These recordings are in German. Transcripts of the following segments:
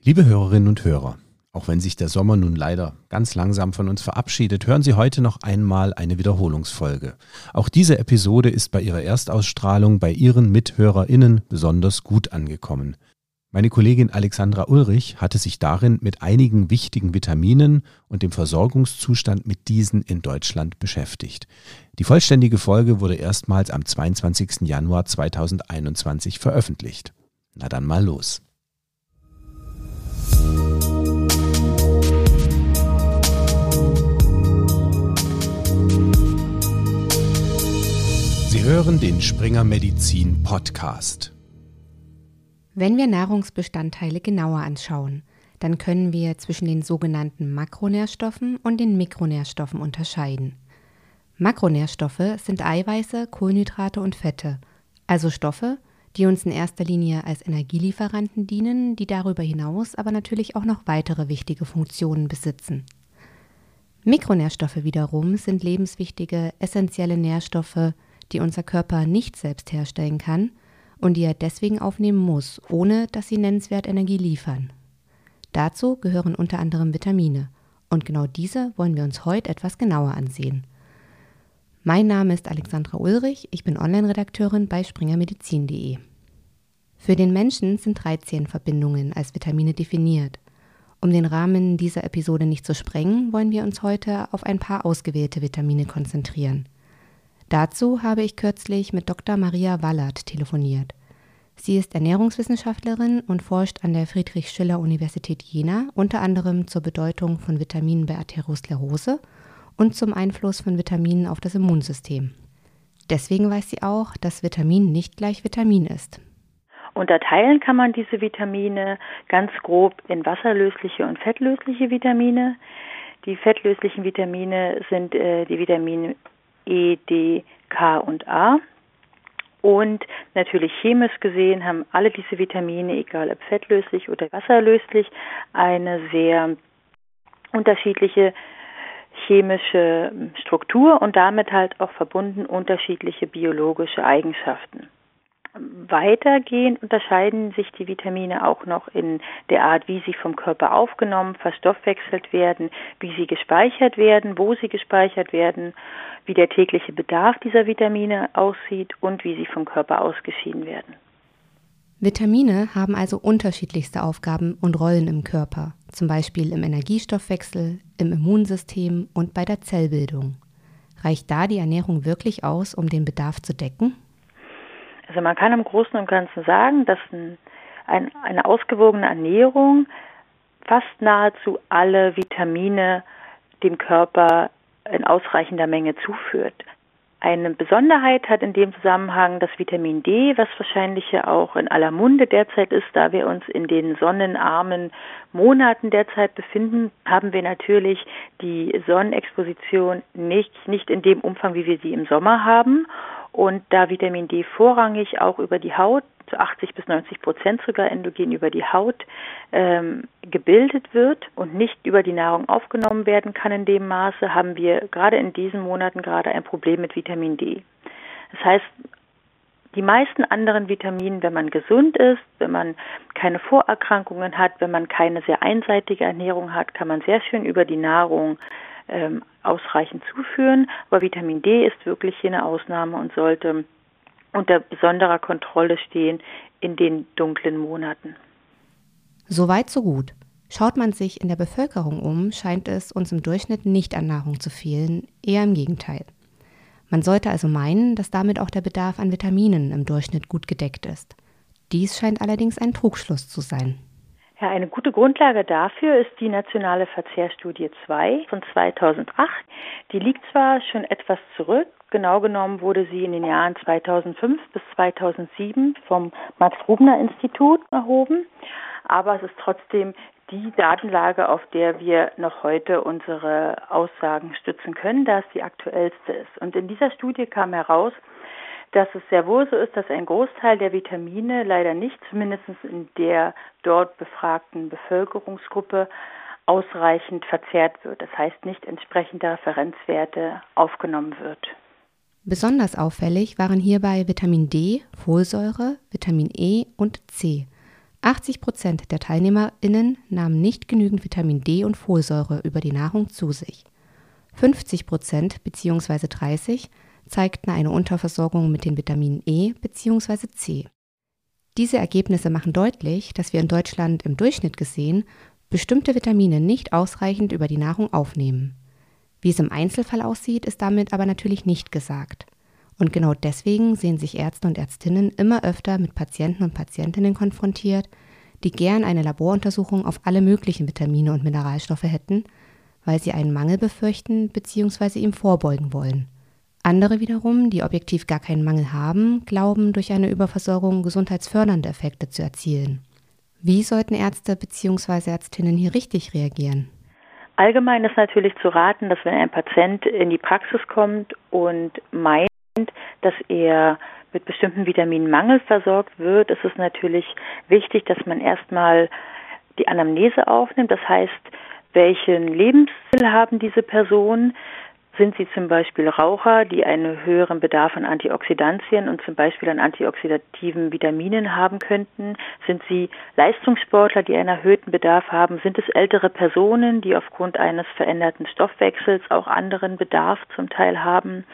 Liebe Hörerinnen und Hörer, auch wenn sich der Sommer nun leider ganz langsam von uns verabschiedet, hören Sie heute noch einmal eine Wiederholungsfolge. Auch diese Episode ist bei ihrer Erstausstrahlung bei Ihren MithörerInnen besonders gut angekommen. Meine Kollegin Alexandra Ulrich hatte sich darin mit einigen wichtigen Vitaminen und dem Versorgungszustand mit diesen in Deutschland beschäftigt. Die vollständige Folge wurde erstmals am 22. Januar 2021 veröffentlicht. Na dann mal los. Sie hören den Springer Medizin Podcast. Wenn wir Nahrungsbestandteile genauer anschauen, dann können wir zwischen den sogenannten Makronährstoffen und den Mikronährstoffen unterscheiden. Makronährstoffe sind Eiweiße, Kohlenhydrate und Fette, also Stoffe, die uns in erster Linie als Energielieferanten dienen, die darüber hinaus aber natürlich auch noch weitere wichtige Funktionen besitzen. Mikronährstoffe wiederum sind lebenswichtige, essentielle Nährstoffe, die unser Körper nicht selbst herstellen kann und die er deswegen aufnehmen muss, ohne dass sie nennenswert Energie liefern. Dazu gehören unter anderem Vitamine, und genau diese wollen wir uns heute etwas genauer ansehen. Mein Name ist Alexandra Ulrich, ich bin Online-Redakteurin bei springermedizin.de. Für den Menschen sind 13 Verbindungen als Vitamine definiert. Um den Rahmen dieser Episode nicht zu sprengen, wollen wir uns heute auf ein paar ausgewählte Vitamine konzentrieren. Dazu habe ich kürzlich mit Dr. Maria Wallert telefoniert. Sie ist Ernährungswissenschaftlerin und forscht an der Friedrich-Schiller-Universität Jena unter anderem zur Bedeutung von Vitaminen bei Arteriosklerose und zum Einfluss von Vitaminen auf das Immunsystem. Deswegen weiß sie auch, dass Vitamin nicht gleich Vitamin ist. Unterteilen kann man diese Vitamine ganz grob in wasserlösliche und fettlösliche Vitamine. Die fettlöslichen Vitamine sind äh, die Vitamine E, D, K und A. Und natürlich chemisch gesehen haben alle diese Vitamine, egal ob fettlöslich oder wasserlöslich, eine sehr unterschiedliche chemische Struktur und damit halt auch verbunden unterschiedliche biologische Eigenschaften. Weitergehend unterscheiden sich die Vitamine auch noch in der Art, wie sie vom Körper aufgenommen, verstoffwechselt werden, wie sie gespeichert werden, wo sie gespeichert werden, wie der tägliche Bedarf dieser Vitamine aussieht und wie sie vom Körper ausgeschieden werden. Vitamine haben also unterschiedlichste Aufgaben und Rollen im Körper, zum Beispiel im Energiestoffwechsel, im Immunsystem und bei der Zellbildung. Reicht da die Ernährung wirklich aus, um den Bedarf zu decken? Also man kann im Großen und Ganzen sagen, dass ein, ein, eine ausgewogene Ernährung fast nahezu alle Vitamine dem Körper in ausreichender Menge zuführt. Eine Besonderheit hat in dem Zusammenhang das Vitamin D, was wahrscheinlich ja auch in aller Munde derzeit ist, da wir uns in den sonnenarmen Monaten derzeit befinden, haben wir natürlich die Sonnenexposition nicht, nicht in dem Umfang, wie wir sie im Sommer haben. Und da Vitamin D vorrangig auch über die Haut zu 80 bis 90 Prozent sogar endogen über die Haut ähm, gebildet wird und nicht über die Nahrung aufgenommen werden kann in dem Maße, haben wir gerade in diesen Monaten gerade ein Problem mit Vitamin D. Das heißt, die meisten anderen Vitamine, wenn man gesund ist, wenn man keine Vorerkrankungen hat, wenn man keine sehr einseitige Ernährung hat, kann man sehr schön über die Nahrung ähm, ausreichend zuführen. Aber Vitamin D ist wirklich hier eine Ausnahme und sollte unter besonderer Kontrolle stehen in den dunklen Monaten. Soweit so gut. Schaut man sich in der Bevölkerung um, scheint es uns im Durchschnitt nicht an Nahrung zu fehlen, eher im Gegenteil. Man sollte also meinen, dass damit auch der Bedarf an Vitaminen im Durchschnitt gut gedeckt ist. Dies scheint allerdings ein Trugschluss zu sein. Ja, eine gute Grundlage dafür ist die nationale Verzehrstudie 2 von 2008. Die liegt zwar schon etwas zurück, genau genommen wurde sie in den Jahren 2005 bis 2007 vom Max-Rubner-Institut erhoben, aber es ist trotzdem die Datenlage, auf der wir noch heute unsere Aussagen stützen können, da es die aktuellste ist. Und in dieser Studie kam heraus, dass es sehr wohl so ist, dass ein Großteil der Vitamine leider nicht, zumindest in der dort befragten Bevölkerungsgruppe, ausreichend verzehrt wird. Das heißt, nicht entsprechende Referenzwerte aufgenommen wird. Besonders auffällig waren hierbei Vitamin D, Folsäure, Vitamin E und C. 80 Prozent der TeilnehmerInnen nahmen nicht genügend Vitamin D und Folsäure über die Nahrung zu sich. 50 Prozent bzw. 30 zeigten eine Unterversorgung mit den Vitaminen E bzw. C. Diese Ergebnisse machen deutlich, dass wir in Deutschland im Durchschnitt gesehen bestimmte Vitamine nicht ausreichend über die Nahrung aufnehmen. Wie es im Einzelfall aussieht, ist damit aber natürlich nicht gesagt. Und genau deswegen sehen sich Ärzte und Ärztinnen immer öfter mit Patienten und Patientinnen konfrontiert, die gern eine Laboruntersuchung auf alle möglichen Vitamine und Mineralstoffe hätten, weil sie einen Mangel befürchten bzw. ihm vorbeugen wollen. Andere wiederum, die objektiv gar keinen Mangel haben, glauben, durch eine Überversorgung gesundheitsfördernde Effekte zu erzielen. Wie sollten Ärzte bzw. Ärztinnen hier richtig reagieren? Allgemein ist natürlich zu raten, dass wenn ein Patient in die Praxis kommt und meint, dass er mit bestimmten Vitaminmangel versorgt wird, ist es natürlich wichtig, dass man erstmal die Anamnese aufnimmt. Das heißt, welchen Lebensstil haben diese Personen? Sind sie zum Beispiel Raucher, die einen höheren Bedarf an Antioxidantien und zum Beispiel an antioxidativen Vitaminen haben könnten? Sind sie Leistungssportler, die einen erhöhten Bedarf haben? Sind es ältere Personen, die aufgrund eines veränderten Stoffwechsels auch anderen Bedarf zum Teil haben?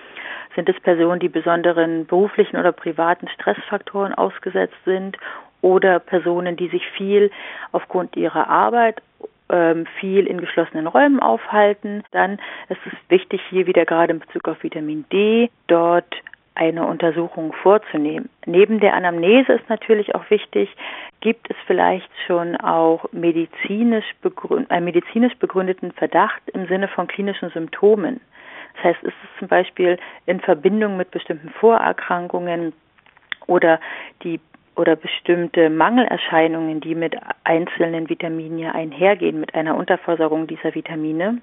Sind es Personen, die besonderen beruflichen oder privaten Stressfaktoren ausgesetzt sind? Oder Personen, die sich viel aufgrund ihrer Arbeit ähm, viel in geschlossenen Räumen aufhalten, dann ist es wichtig, hier wieder gerade in Bezug auf Vitamin D dort eine Untersuchung vorzunehmen. Neben der Anamnese ist natürlich auch wichtig, gibt es vielleicht schon auch medizinisch einen medizinisch begründeten Verdacht im Sinne von klinischen Symptomen. Das heißt, ist es zum Beispiel in Verbindung mit bestimmten Vorerkrankungen oder die oder bestimmte Mangelerscheinungen, die mit einzelnen Vitaminen ja einhergehen, mit einer Unterversorgung dieser Vitamine,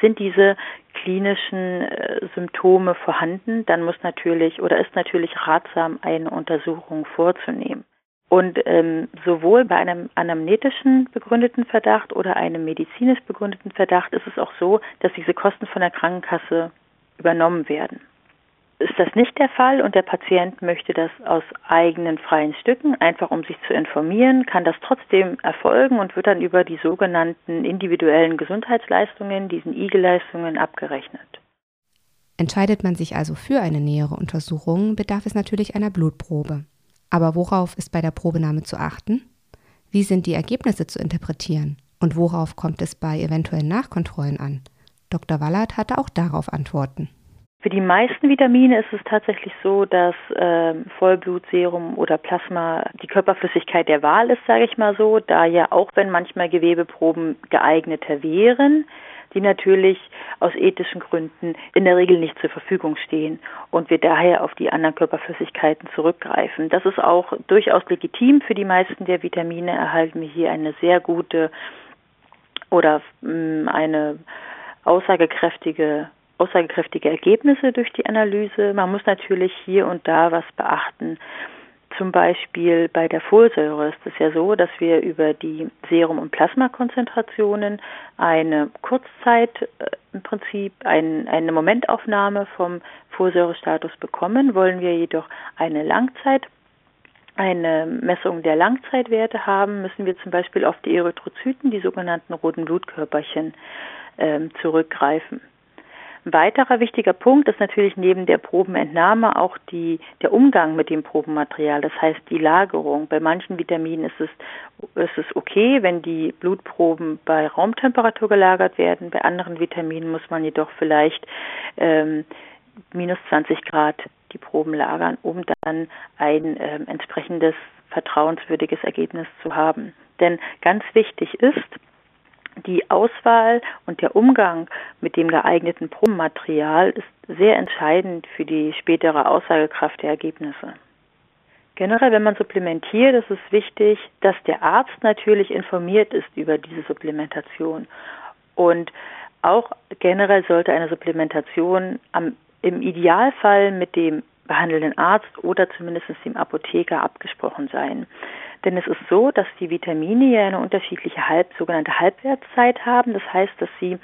sind diese klinischen äh, Symptome vorhanden, dann muss natürlich oder ist natürlich ratsam, eine Untersuchung vorzunehmen. Und ähm, sowohl bei einem anamnetischen begründeten Verdacht oder einem medizinisch begründeten Verdacht ist es auch so, dass diese Kosten von der Krankenkasse übernommen werden. Ist das nicht der Fall und der Patient möchte das aus eigenen freien Stücken, einfach um sich zu informieren, kann das trotzdem erfolgen und wird dann über die sogenannten individuellen Gesundheitsleistungen, diesen IG-Leistungen, abgerechnet. Entscheidet man sich also für eine nähere Untersuchung, bedarf es natürlich einer Blutprobe. Aber worauf ist bei der Probenahme zu achten? Wie sind die Ergebnisse zu interpretieren? Und worauf kommt es bei eventuellen Nachkontrollen an? Dr. Wallert hatte auch darauf Antworten. Für die meisten Vitamine ist es tatsächlich so, dass äh, Vollblutserum oder Plasma die Körperflüssigkeit der Wahl ist, sage ich mal so, da ja auch wenn manchmal Gewebeproben geeigneter wären, die natürlich aus ethischen Gründen in der Regel nicht zur Verfügung stehen und wir daher auf die anderen Körperflüssigkeiten zurückgreifen. Das ist auch durchaus legitim. Für die meisten der Vitamine erhalten wir hier eine sehr gute oder mh, mm, eine aussagekräftige aussagekräftige Ergebnisse durch die Analyse. Man muss natürlich hier und da was beachten. Zum Beispiel bei der Folsäure ist es ja so, dass wir über die Serum- und Plasmakonzentrationen eine Kurzzeit äh, im Prinzip ein, eine Momentaufnahme vom Folsäurestatus bekommen. Wollen wir jedoch eine Langzeit eine Messung der Langzeitwerte haben, müssen wir zum Beispiel auf die Erythrozyten, die sogenannten roten Blutkörperchen, ähm, zurückgreifen. Ein weiterer wichtiger Punkt ist natürlich neben der Probenentnahme auch die, der Umgang mit dem Probenmaterial, das heißt die Lagerung. Bei manchen Vitaminen ist es, ist es okay, wenn die Blutproben bei Raumtemperatur gelagert werden. Bei anderen Vitaminen muss man jedoch vielleicht ähm, minus 20 Grad die Proben lagern, um dann ein äh, entsprechendes vertrauenswürdiges Ergebnis zu haben. Denn ganz wichtig ist, die Auswahl und der Umgang mit dem geeigneten Probenmaterial ist sehr entscheidend für die spätere Aussagekraft der Ergebnisse. Generell, wenn man supplementiert, ist es wichtig, dass der Arzt natürlich informiert ist über diese Supplementation. Und auch generell sollte eine Supplementation am, im Idealfall mit dem behandelnden Arzt oder zumindest dem Apotheker abgesprochen sein. Denn es ist so, dass die Vitamine ja eine unterschiedliche Halb, sogenannte Halbwertszeit haben. Das heißt, dass sie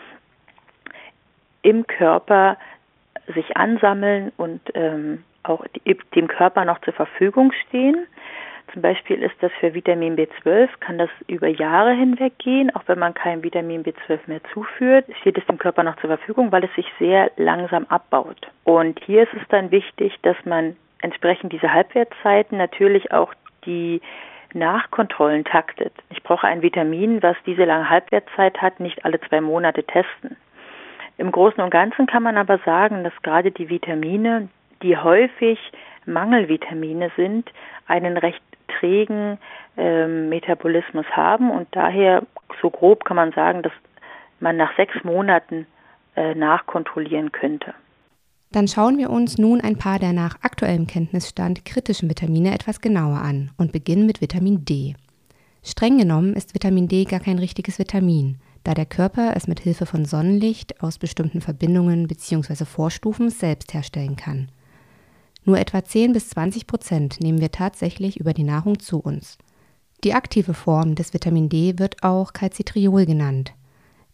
im Körper sich ansammeln und ähm, auch dem Körper noch zur Verfügung stehen. Zum Beispiel ist das für Vitamin B12, kann das über Jahre hinweg gehen, auch wenn man kein Vitamin B12 mehr zuführt, steht es dem Körper noch zur Verfügung, weil es sich sehr langsam abbaut. Und hier ist es dann wichtig, dass man entsprechend diese Halbwertszeiten natürlich auch die Nachkontrollen taktet. Ich brauche ein Vitamin, was diese lange Halbwertszeit hat, nicht alle zwei Monate testen. Im Großen und Ganzen kann man aber sagen, dass gerade die Vitamine, die häufig Mangelvitamine sind, einen recht trägen äh, Metabolismus haben und daher so grob kann man sagen, dass man nach sechs Monaten äh, nachkontrollieren könnte. Dann schauen wir uns nun ein paar der nach aktuellem Kenntnisstand kritischen Vitamine etwas genauer an und beginnen mit Vitamin D. Streng genommen ist Vitamin D gar kein richtiges Vitamin, da der Körper es mit Hilfe von Sonnenlicht aus bestimmten Verbindungen bzw. Vorstufen selbst herstellen kann. Nur etwa 10 bis 20 Prozent nehmen wir tatsächlich über die Nahrung zu uns. Die aktive Form des Vitamin D wird auch Calcitriol genannt.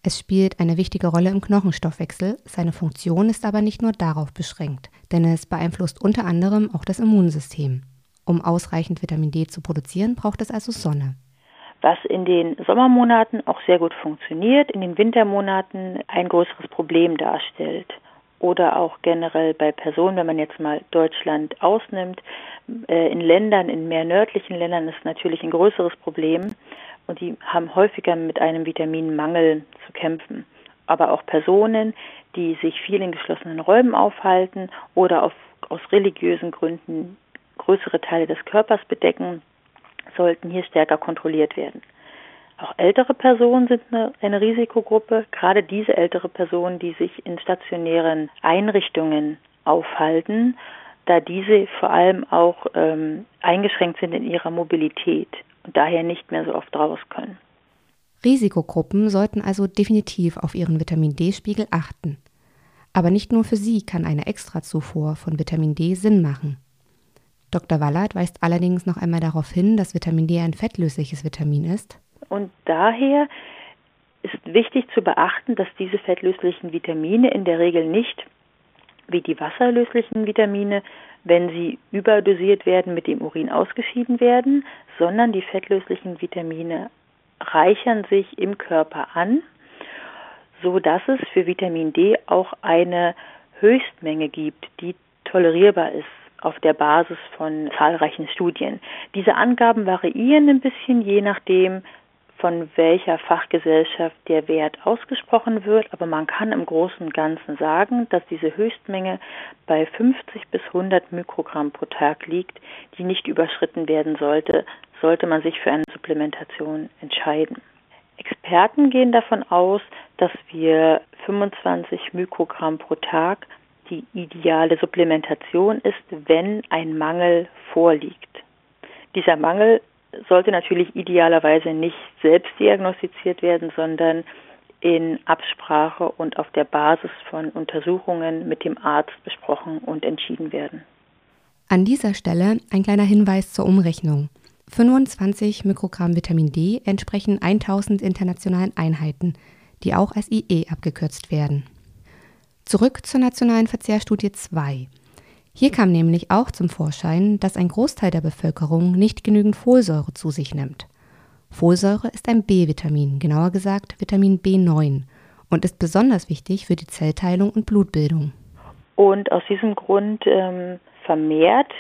Es spielt eine wichtige Rolle im Knochenstoffwechsel, seine Funktion ist aber nicht nur darauf beschränkt, denn es beeinflusst unter anderem auch das Immunsystem. Um ausreichend Vitamin D zu produzieren, braucht es also Sonne. Was in den Sommermonaten auch sehr gut funktioniert, in den Wintermonaten ein größeres Problem darstellt. Oder auch generell bei Personen, wenn man jetzt mal Deutschland ausnimmt, äh, in Ländern, in mehr nördlichen Ländern ist natürlich ein größeres Problem und die haben häufiger mit einem Vitaminmangel zu kämpfen. Aber auch Personen, die sich viel in geschlossenen Räumen aufhalten oder auf, aus religiösen Gründen größere Teile des Körpers bedecken, sollten hier stärker kontrolliert werden. Auch ältere Personen sind eine, eine, Risikogruppe, gerade diese ältere Personen, die sich in stationären Einrichtungen aufhalten, da diese vor allem auch ähm, eingeschränkt sind in ihrer Mobilität und daher nicht mehr so oft raus können. Risikogruppen sollten also definitiv auf ihren Vitamin D-Spiegel achten. Aber nicht nur für sie kann eine Extrazufuhr von Vitamin D Sinn machen. Dr. Wallert weist allerdings noch einmal darauf hin, dass Vitamin D ein fettlösliches Vitamin ist. Und daher ist wichtig zu beachten, dass diese fettlöslichen Vitamine in der Regel nicht wie die wasserlöslichen Vitamine wenn sie überdosiert werden, mit dem Urin ausgeschieden werden, sondern die fettlöslichen Vitamine reichern sich im Körper an, so dass es für Vitamin D auch eine Höchstmenge gibt, die tolerierbar ist auf der Basis von zahlreichen Studien. Diese Angaben variieren ein bisschen je nachdem, von welcher Fachgesellschaft der Wert ausgesprochen wird, aber man kann im Großen und Ganzen sagen, dass diese Höchstmenge bei 50 bis 100 Mikrogramm pro Tag liegt, die nicht überschritten werden sollte, sollte man sich für eine Supplementation entscheiden. Experten gehen davon aus, dass wir 25 Mikrogramm pro Tag die ideale Supplementation ist, wenn ein Mangel vorliegt. Dieser Mangel sollte natürlich idealerweise nicht selbst diagnostiziert werden, sondern in Absprache und auf der Basis von Untersuchungen mit dem Arzt besprochen und entschieden werden. An dieser Stelle ein kleiner Hinweis zur Umrechnung. 25 Mikrogramm Vitamin D entsprechen 1000 internationalen Einheiten, die auch als IE abgekürzt werden. Zurück zur nationalen Verzehrstudie 2. Hier kam nämlich auch zum Vorschein, dass ein Großteil der Bevölkerung nicht genügend Folsäure zu sich nimmt. Folsäure ist ein B-Vitamin, genauer gesagt Vitamin B9 und ist besonders wichtig für die Zellteilung und Blutbildung. Und aus diesem Grund ähm, vermehrt,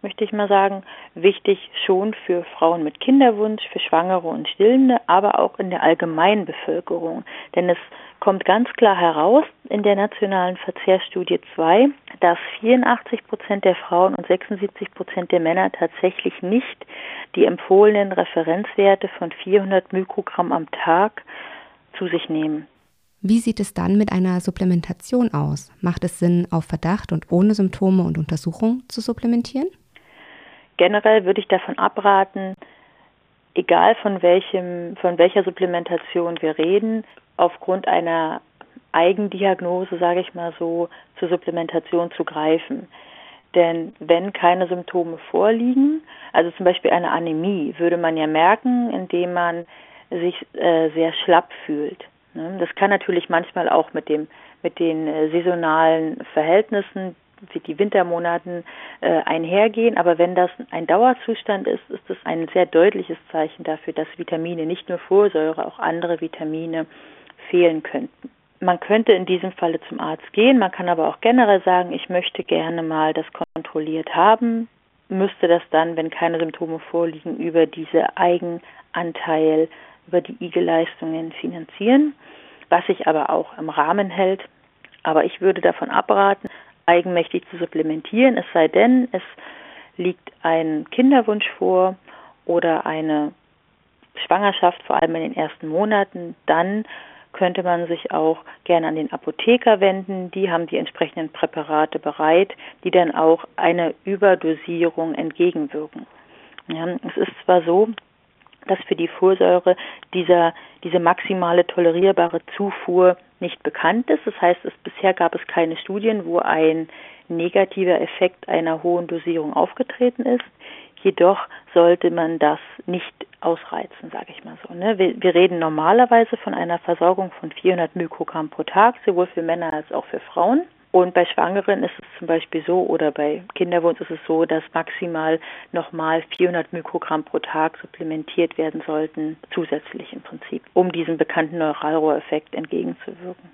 möchte ich mal sagen, wichtig schon für Frauen mit Kinderwunsch, für Schwangere und Stillende, aber auch in der allgemeinen Bevölkerung. Denn es kommt ganz klar heraus in der nationalen Verzehrstudie 2, dass 84 Prozent der Frauen und 76 Prozent der Männer tatsächlich nicht die empfohlenen Referenzwerte von 400 Mikrogramm am Tag zu sich nehmen. Wie sieht es dann mit einer Supplementation aus? Macht es Sinn, auf Verdacht und ohne Symptome und Untersuchung zu supplementieren? Generell würde ich davon abraten, egal von welchem, von welcher Supplementation wir reden, aufgrund einer Eigendiagnose, sage ich mal so, zur Supplementation zu greifen. Denn wenn keine Symptome vorliegen, also zum Beispiel eine Anämie, würde man ja merken, indem man sich äh, sehr schlapp fühlt. Ne? Das kann natürlich manchmal auch mit dem mit den äh, saisonalen Verhältnissen wie die Wintermonaten äh, einhergehen. Aber wenn das ein Dauerzustand ist, ist das ein sehr deutliches Zeichen dafür, dass Vitamine, nicht nur Folsäure, auch andere Vitamine fehlen könnten. Man könnte in diesem Falle zum Arzt gehen, man kann aber auch generell sagen, ich möchte gerne mal das kontrolliert haben, müsste das dann, wenn keine Symptome vorliegen, über diese Eigenanteil, über die IG-Leistungen finanzieren, was sich aber auch im Rahmen hält. Aber ich würde davon abraten, eigenmächtig zu supplementieren, es sei denn, es liegt ein Kinderwunsch vor oder eine Schwangerschaft, vor allem in den ersten Monaten, dann könnte man sich auch gerne an den Apotheker wenden. Die haben die entsprechenden Präparate bereit, die dann auch einer Überdosierung entgegenwirken. Ja, es ist zwar so, dass für die Folsäure dieser, diese maximale tolerierbare Zufuhr nicht bekannt ist. Das heißt, es, bisher gab es keine Studien, wo ein negativer Effekt einer hohen Dosierung aufgetreten ist. Jedoch sollte man das nicht ausreizen, sage ich mal so. Ne? Wir, wir, reden normalerweise von einer Versorgung von 400 Mikrogramm pro Tag, sowohl für Männer als auch für Frauen. Und bei Schwangeren ist es zum Beispiel so, oder bei Kinderwunsch ist es so, dass maximal nochmal 400 Mikrogramm pro Tag supplementiert werden sollten, zusätzlich im Prinzip, um diesem bekannten Neuralrohreffekt entgegenzuwirken.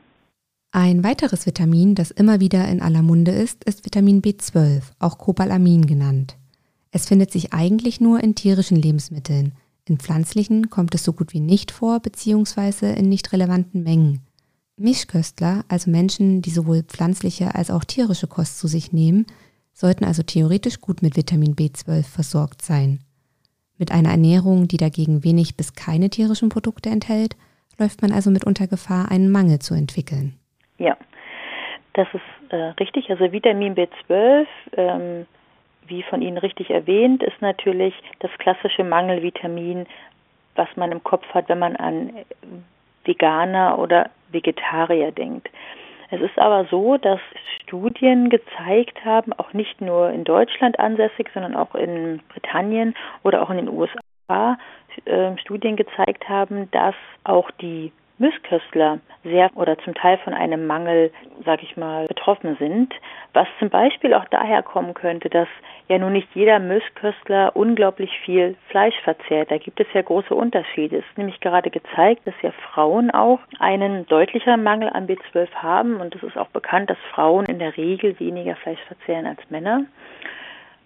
Ein weiteres Vitamin, das immer wieder in aller Munde ist, ist Vitamin B12, auch Cobalamin genannt. Es findet sich eigentlich nur in tierischen Lebensmitteln. In pflanzlichen kommt es so gut wie nicht vor, beziehungsweise in nicht relevanten Mengen. Mischköstler, also Menschen, die sowohl pflanzliche als auch tierische Kost zu sich nehmen, sollten also theoretisch gut mit Vitamin B12 versorgt sein. Mit einer Ernährung, die dagegen wenig bis keine tierischen Produkte enthält, läuft man also mitunter Gefahr, einen Mangel zu entwickeln. Ja, das ist äh, richtig. Also Vitamin B12 ähm, wie von Ihnen richtig erwähnt, ist natürlich das klassische Mangelvitamin, was man im Kopf hat, wenn man an Veganer oder Vegetarier denkt. Es ist aber so, dass Studien gezeigt haben, auch nicht nur in Deutschland ansässig, sondern auch in Britannien oder auch in den USA, äh, Studien gezeigt haben, dass auch die Missköstler sehr oder zum Teil von einem Mangel, sag ich mal, betroffen sind, was zum Beispiel auch daher kommen könnte, dass ja nun nicht jeder Missköstler unglaublich viel Fleisch verzehrt. Da gibt es ja große Unterschiede. Es ist nämlich gerade gezeigt, dass ja Frauen auch einen deutlicheren Mangel an B12 haben und es ist auch bekannt, dass Frauen in der Regel weniger Fleisch verzehren als Männer,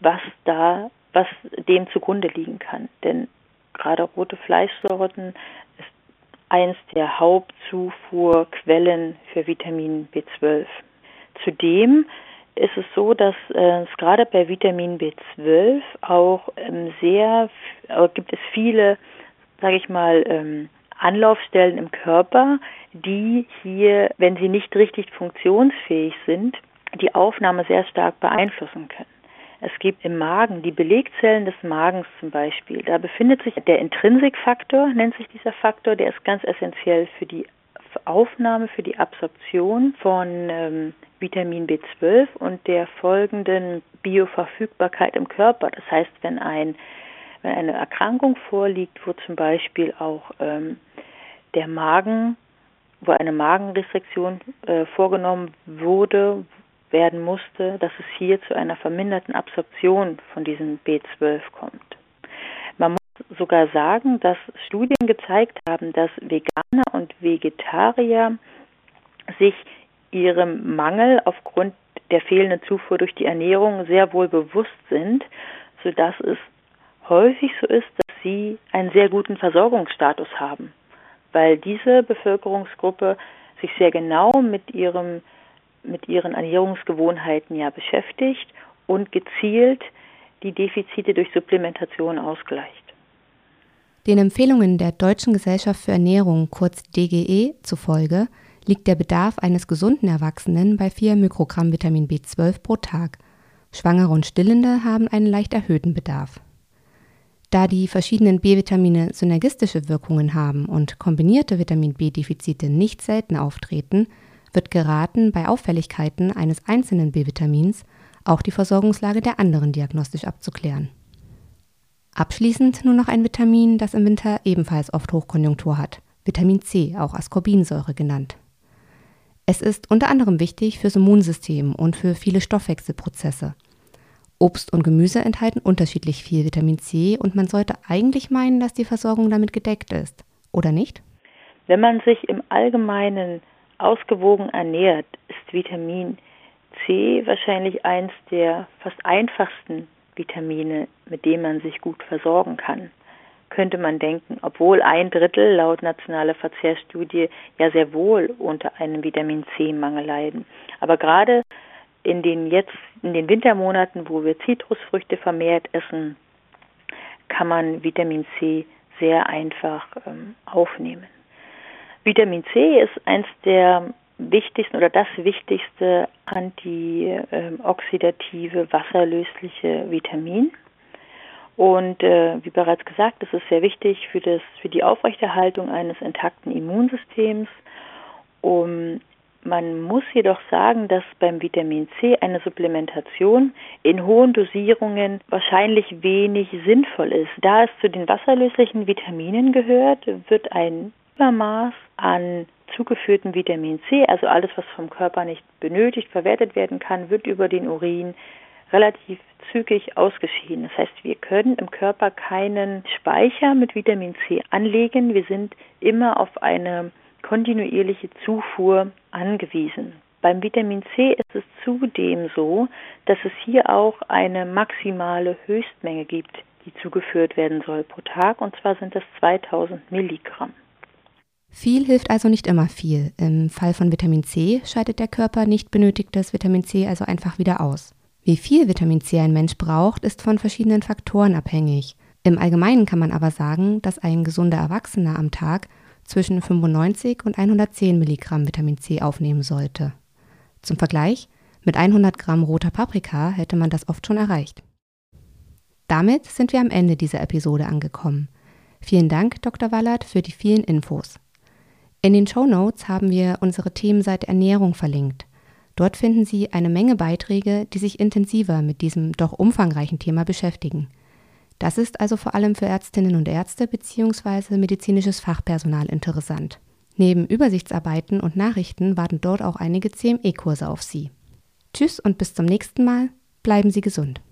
was da was dem zugrunde liegen kann. Denn gerade rote Fleischsorten eins der Hauptzufuhrquellen für Vitamin B12. Zudem ist es so, dass äh, es gerade bei Vitamin B12 auch ähm, sehr äh, gibt es viele, sage ich mal, ähm, Anlaufstellen im Körper, die hier, wenn sie nicht richtig funktionsfähig sind, die Aufnahme sehr stark beeinflussen können. Es gibt im Magen die Belegzellen des Magens zum Beispiel. Da befindet sich der Intrinsikfaktor, nennt sich dieser Faktor, der ist ganz essentiell für die Aufnahme, für die Absorption von ähm, Vitamin B12 und der folgenden Bioverfügbarkeit im Körper. Das heißt, wenn ein wenn eine Erkrankung vorliegt, wo zum Beispiel auch ähm, der Magen, wo eine Magenrestriktion äh, vorgenommen wurde, werden musste, dass es hier zu einer verminderten Absorption von diesem B12 kommt. Man muss sogar sagen, dass Studien gezeigt haben, dass Veganer und Vegetarier sich ihrem Mangel aufgrund der fehlenden Zufuhr durch die Ernährung sehr wohl bewusst sind, sodass es häufig so ist, dass sie einen sehr guten Versorgungsstatus haben, weil diese Bevölkerungsgruppe sich sehr genau mit ihrem mit ihren Ernährungsgewohnheiten ja beschäftigt und gezielt die Defizite durch Supplementation ausgleicht. Den Empfehlungen der Deutschen Gesellschaft für Ernährung, kurz DGE, zufolge liegt der Bedarf eines gesunden Erwachsenen bei 4 Mikrogramm Vitamin B12 pro Tag. Schwangere und Stillende haben einen leicht erhöhten Bedarf. Da die verschiedenen B-Vitamine synergistische Wirkungen haben und kombinierte Vitamin B-Defizite nicht selten auftreten, wird geraten, bei Auffälligkeiten eines einzelnen B-Vitamins auch die Versorgungslage der anderen diagnostisch abzuklären. Abschließend nur noch ein Vitamin, das im Winter ebenfalls oft Hochkonjunktur hat, Vitamin C, auch Ascorbinsäure genannt. Es ist unter anderem wichtig fürs Immunsystem und für viele Stoffwechselprozesse. Obst und Gemüse enthalten unterschiedlich viel Vitamin C und man sollte eigentlich meinen, dass die Versorgung damit gedeckt ist, oder nicht? Wenn man sich im Allgemeinen ausgewogen ernährt, ist Vitamin C wahrscheinlich eins der fast einfachsten Vitamine, mit dem man sich gut versorgen kann könnte man denken, obwohl ein Drittel laut nationaler Verzehrstudie ja sehr wohl unter einem Vitamin C-Mangel leiden. Aber gerade in den jetzt in den Wintermonaten, wo wir Zitrusfrüchte vermehrt essen, kann man Vitamin C sehr einfach ähm, aufnehmen. Vitamin C ist eins der wichtigsten oder das wichtigste antioxidative wasserlösliche Vitamin. Und äh, wie bereits gesagt, das ist sehr wichtig für, das, für die Aufrechterhaltung eines intakten Immunsystems. Um, man muss jedoch sagen, dass beim Vitamin C eine Supplementation in hohen Dosierungen wahrscheinlich wenig sinnvoll ist. Da es zu den wasserlöslichen Vitaminen gehört, wird ein Übermaß an zugeführten Vitamin C, also alles, was vom Körper nicht benötigt, verwertet werden kann, wird über den Urin relativ zügig ausgeschieden. Das heißt, wir können im Körper keinen Speicher mit Vitamin C anlegen. Wir sind immer auf eine kontinuierliche Zufuhr angewiesen. Beim Vitamin C ist es zudem so, dass es hier auch eine maximale Höchstmenge gibt, die zugeführt werden soll pro Tag, und zwar sind das 2000 Milligramm. Viel hilft also nicht immer viel. Im Fall von Vitamin C scheidet der Körper nicht benötigtes Vitamin C also einfach wieder aus. Wie viel Vitamin C ein Mensch braucht, ist von verschiedenen Faktoren abhängig. Im Allgemeinen kann man aber sagen, dass ein gesunder Erwachsener am Tag zwischen 95 und 110 Milligramm Vitamin C aufnehmen sollte. Zum Vergleich, mit 100 Gramm roter Paprika hätte man das oft schon erreicht. Damit sind wir am Ende dieser Episode angekommen. Vielen Dank, Dr. Wallert, für die vielen Infos. In den Show Notes haben wir unsere Themenseite Ernährung verlinkt. Dort finden Sie eine Menge Beiträge, die sich intensiver mit diesem doch umfangreichen Thema beschäftigen. Das ist also vor allem für Ärztinnen und Ärzte bzw. medizinisches Fachpersonal interessant. Neben Übersichtsarbeiten und Nachrichten warten dort auch einige CME-Kurse auf Sie. Tschüss und bis zum nächsten Mal. Bleiben Sie gesund.